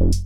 you